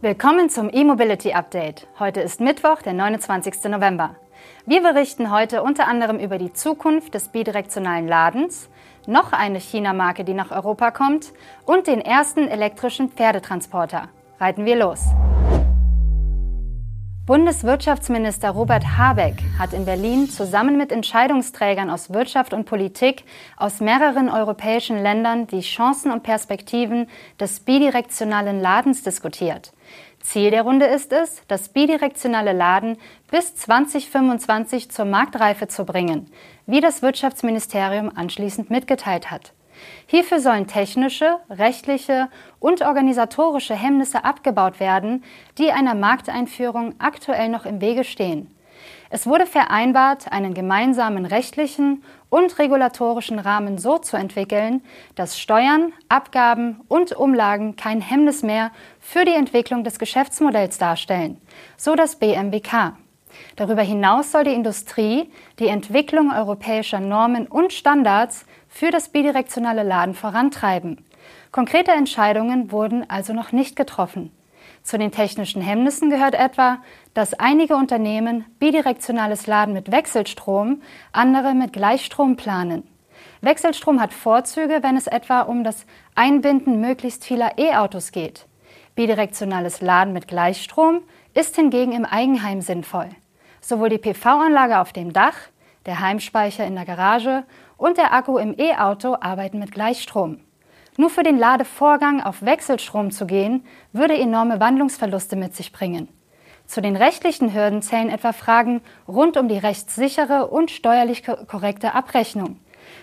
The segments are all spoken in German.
Willkommen zum E-Mobility Update. Heute ist Mittwoch, der 29. November. Wir berichten heute unter anderem über die Zukunft des bidirektionalen Ladens, noch eine China-Marke, die nach Europa kommt und den ersten elektrischen Pferdetransporter. Reiten wir los. Bundeswirtschaftsminister Robert Habeck hat in Berlin zusammen mit Entscheidungsträgern aus Wirtschaft und Politik aus mehreren europäischen Ländern die Chancen und Perspektiven des bidirektionalen Ladens diskutiert. Ziel der Runde ist es, das bidirektionale Laden bis 2025 zur Marktreife zu bringen, wie das Wirtschaftsministerium anschließend mitgeteilt hat. Hierfür sollen technische, rechtliche und organisatorische Hemmnisse abgebaut werden, die einer Markteinführung aktuell noch im Wege stehen. Es wurde vereinbart, einen gemeinsamen rechtlichen und regulatorischen Rahmen so zu entwickeln, dass Steuern, Abgaben und Umlagen kein Hemmnis mehr für die Entwicklung des Geschäftsmodells darstellen, so das BMWK. Darüber hinaus soll die Industrie die Entwicklung europäischer Normen und Standards für das bidirektionale Laden vorantreiben. Konkrete Entscheidungen wurden also noch nicht getroffen. Zu den technischen Hemmnissen gehört etwa, dass einige Unternehmen bidirektionales Laden mit Wechselstrom, andere mit Gleichstrom planen. Wechselstrom hat Vorzüge, wenn es etwa um das Einbinden möglichst vieler E-Autos geht. Bidirektionales Laden mit Gleichstrom ist hingegen im Eigenheim sinnvoll. Sowohl die PV-Anlage auf dem Dach, der Heimspeicher in der Garage und der Akku im E-Auto arbeiten mit Gleichstrom. Nur für den Ladevorgang auf Wechselstrom zu gehen, würde enorme Wandlungsverluste mit sich bringen. Zu den rechtlichen Hürden zählen etwa Fragen rund um die rechtssichere und steuerlich korrekte Abrechnung.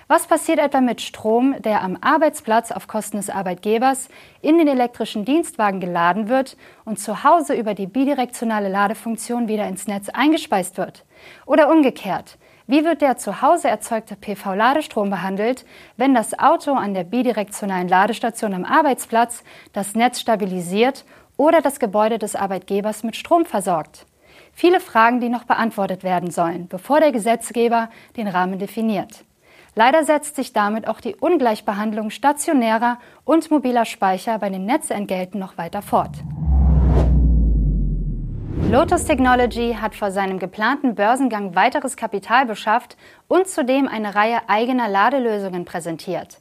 Was passiert etwa mit Strom, der am Arbeitsplatz auf Kosten des Arbeitgebers in den elektrischen Dienstwagen geladen wird und zu Hause über die bidirektionale Ladefunktion wieder ins Netz eingespeist wird? Oder umgekehrt, wie wird der zu Hause erzeugte PV-Ladestrom behandelt, wenn das Auto an der bidirektionalen Ladestation am Arbeitsplatz das Netz stabilisiert oder das Gebäude des Arbeitgebers mit Strom versorgt? Viele Fragen, die noch beantwortet werden sollen, bevor der Gesetzgeber den Rahmen definiert. Leider setzt sich damit auch die Ungleichbehandlung stationärer und mobiler Speicher bei den Netzentgelten noch weiter fort. Lotus Technology hat vor seinem geplanten Börsengang weiteres Kapital beschafft und zudem eine Reihe eigener Ladelösungen präsentiert.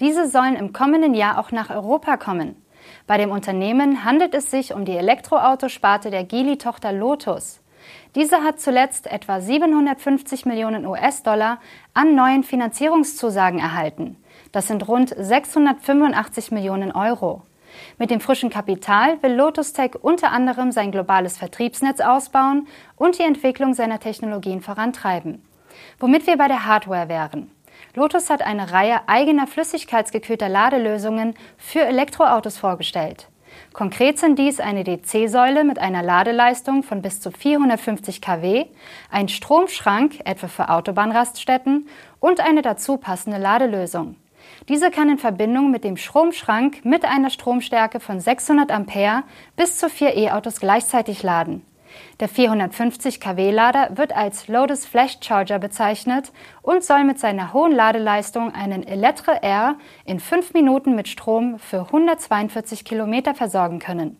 Diese sollen im kommenden Jahr auch nach Europa kommen. Bei dem Unternehmen handelt es sich um die Elektroautosparte der Geely-Tochter Lotus. Diese hat zuletzt etwa 750 Millionen US-Dollar an neuen Finanzierungszusagen erhalten. Das sind rund 685 Millionen Euro. Mit dem frischen Kapital will Lotus Tech unter anderem sein globales Vertriebsnetz ausbauen und die Entwicklung seiner Technologien vorantreiben. Womit wir bei der Hardware wären. Lotus hat eine Reihe eigener flüssigkeitsgekühlter Ladelösungen für Elektroautos vorgestellt. Konkret sind dies eine DC-Säule mit einer Ladeleistung von bis zu 450 kW, ein Stromschrank etwa für Autobahnraststätten und eine dazu passende Ladelösung. Diese kann in Verbindung mit dem Stromschrank mit einer Stromstärke von 600 Ampere bis zu vier E-Autos gleichzeitig laden. Der 450 kW-Lader wird als Lotus Flash Charger bezeichnet und soll mit seiner hohen Ladeleistung einen Elettre R in fünf Minuten mit Strom für 142 Kilometer versorgen können.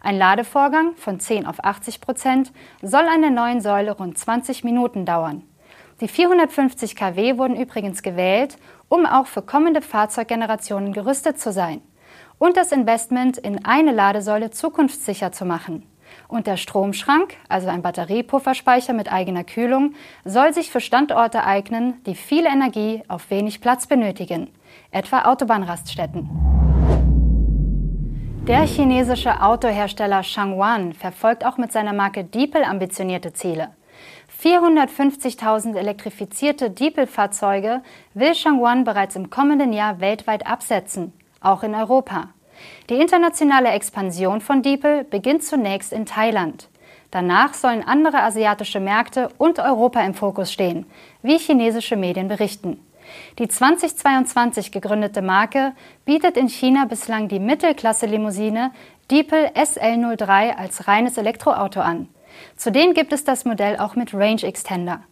Ein Ladevorgang von 10 auf 80 Prozent soll an der neuen Säule rund 20 Minuten dauern. Die 450 kW wurden übrigens gewählt, um auch für kommende Fahrzeuggenerationen gerüstet zu sein und das Investment in eine Ladesäule zukunftssicher zu machen. Und der Stromschrank, also ein Batteriepufferspeicher mit eigener Kühlung, soll sich für Standorte eignen, die viel Energie auf wenig Platz benötigen, etwa Autobahnraststätten. Der chinesische Autohersteller Shangwan verfolgt auch mit seiner Marke Diepel ambitionierte Ziele. 450.000 elektrifizierte Diepel-Fahrzeuge will Shangwan bereits im kommenden Jahr weltweit absetzen, auch in Europa. Die internationale Expansion von Diepel beginnt zunächst in Thailand. Danach sollen andere asiatische Märkte und Europa im Fokus stehen, wie chinesische Medien berichten. Die 2022 gegründete Marke bietet in China bislang die Mittelklasse-Limousine Diepel SL03 als reines Elektroauto an. Zudem gibt es das Modell auch mit Range Extender.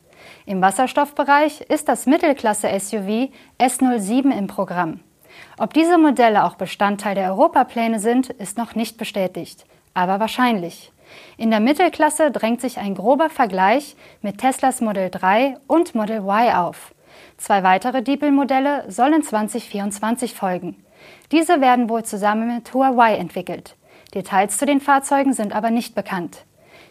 Im Wasserstoffbereich ist das Mittelklasse-SUV S07 im Programm. Ob diese Modelle auch Bestandteil der Europapläne sind, ist noch nicht bestätigt. aber wahrscheinlich. In der Mittelklasse drängt sich ein grober Vergleich mit Teslas Model 3 und Model Y auf. Zwei weitere Diepel-Modelle sollen 2024 folgen. Diese werden wohl zusammen mit Huawei entwickelt. Details zu den Fahrzeugen sind aber nicht bekannt.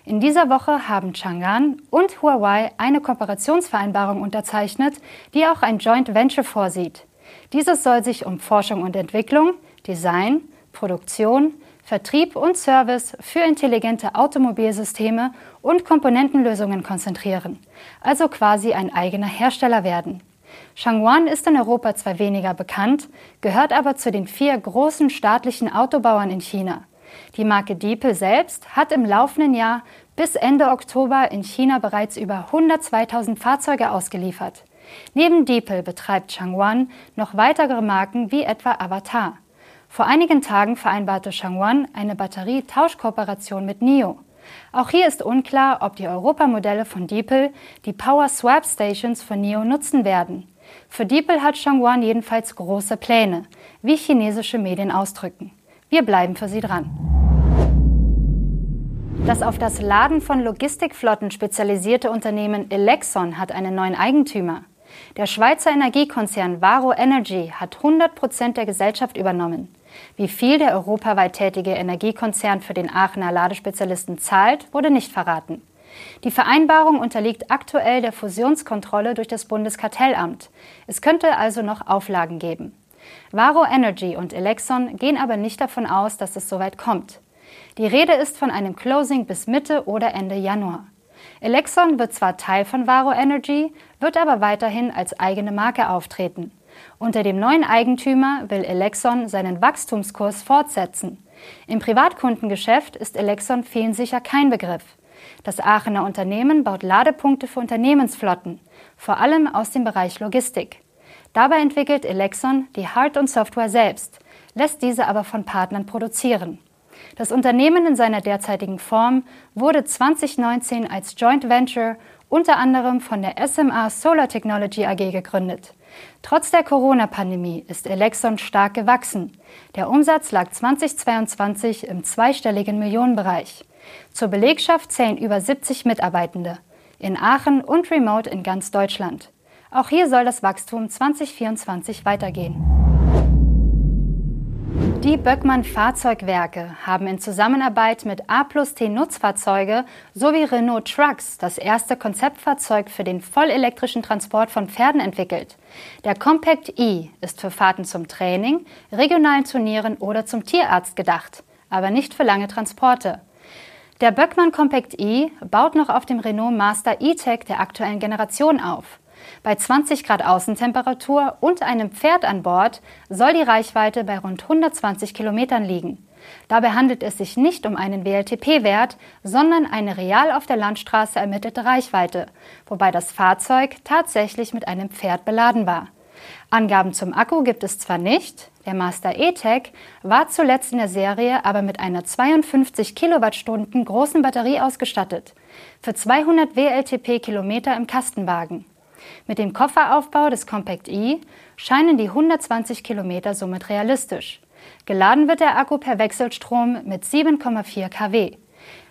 In dieser Woche haben Chang'an und Huawei eine Kooperationsvereinbarung unterzeichnet, die auch ein Joint Venture vorsieht. Dieses soll sich um Forschung und Entwicklung, Design, Produktion, Vertrieb und Service für intelligente Automobilsysteme und Komponentenlösungen konzentrieren, also quasi ein eigener Hersteller werden. Shangwan ist in Europa zwar weniger bekannt, gehört aber zu den vier großen staatlichen Autobauern in China. Die Marke Diepel selbst hat im laufenden Jahr bis Ende Oktober in China bereits über 102.000 Fahrzeuge ausgeliefert. Neben Diepel betreibt Changwan noch weitere Marken wie etwa Avatar. Vor einigen Tagen vereinbarte Changwan eine Batterietauschkooperation mit NIO. Auch hier ist unklar, ob die Europamodelle von Diepel die Power Swap Stations von NIO nutzen werden. Für Diepel hat Changwan jedenfalls große Pläne, wie chinesische Medien ausdrücken. Wir bleiben für Sie dran. Das auf das Laden von Logistikflotten spezialisierte Unternehmen Elexon hat einen neuen Eigentümer. Der Schweizer Energiekonzern Varo Energy hat 100 Prozent der Gesellschaft übernommen. Wie viel der europaweit tätige Energiekonzern für den Aachener Ladespezialisten zahlt, wurde nicht verraten. Die Vereinbarung unterliegt aktuell der Fusionskontrolle durch das Bundeskartellamt. Es könnte also noch Auflagen geben. Varo Energy und Elexon gehen aber nicht davon aus, dass es soweit kommt. Die Rede ist von einem Closing bis Mitte oder Ende Januar. Elexon wird zwar Teil von Varo Energy, wird aber weiterhin als eigene Marke auftreten. Unter dem neuen Eigentümer will Elexon seinen Wachstumskurs fortsetzen. Im Privatkundengeschäft ist Elexon sicher kein Begriff. Das Aachener Unternehmen baut Ladepunkte für Unternehmensflotten, vor allem aus dem Bereich Logistik. Dabei entwickelt Elexon die Hard- und Software selbst, lässt diese aber von Partnern produzieren. Das Unternehmen in seiner derzeitigen Form wurde 2019 als Joint Venture unter anderem von der SMA Solar Technology AG gegründet. Trotz der Corona-Pandemie ist Elexon stark gewachsen. Der Umsatz lag 2022 im zweistelligen Millionenbereich. Zur Belegschaft zählen über 70 Mitarbeitende. In Aachen und remote in ganz Deutschland. Auch hier soll das Wachstum 2024 weitergehen. Die Böckmann Fahrzeugwerke haben in Zusammenarbeit mit A plus T Nutzfahrzeuge sowie Renault Trucks das erste Konzeptfahrzeug für den vollelektrischen Transport von Pferden entwickelt. Der Compact E ist für Fahrten zum Training, regionalen Turnieren oder zum Tierarzt gedacht, aber nicht für lange Transporte. Der Böckmann Compact E baut noch auf dem Renault Master E-Tech der aktuellen Generation auf. Bei 20 Grad Außentemperatur und einem Pferd an Bord soll die Reichweite bei rund 120 Kilometern liegen. Dabei handelt es sich nicht um einen WLTP-Wert, sondern eine real auf der Landstraße ermittelte Reichweite, wobei das Fahrzeug tatsächlich mit einem Pferd beladen war. Angaben zum Akku gibt es zwar nicht, der Master E-Tech war zuletzt in der Serie aber mit einer 52 Kilowattstunden großen Batterie ausgestattet, für 200 WLTP-Kilometer im Kastenwagen. Mit dem Kofferaufbau des Compact E scheinen die 120 Kilometer somit realistisch. Geladen wird der Akku per Wechselstrom mit 7,4 kW.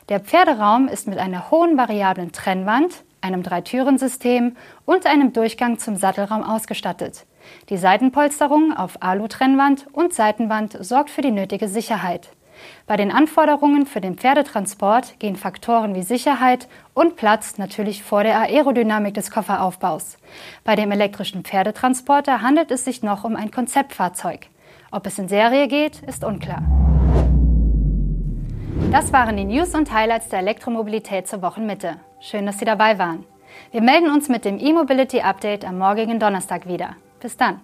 Der Pferderaum ist mit einer hohen variablen Trennwand, einem Dreitürensystem und einem Durchgang zum Sattelraum ausgestattet. Die Seitenpolsterung auf Alu-Trennwand und Seitenwand sorgt für die nötige Sicherheit. Bei den Anforderungen für den Pferdetransport gehen Faktoren wie Sicherheit und Platz natürlich vor der Aerodynamik des Kofferaufbaus. Bei dem elektrischen Pferdetransporter handelt es sich noch um ein Konzeptfahrzeug. Ob es in Serie geht, ist unklar. Das waren die News und Highlights der Elektromobilität zur Wochenmitte. Schön, dass Sie dabei waren. Wir melden uns mit dem E-Mobility Update am morgigen Donnerstag wieder. Bis dann.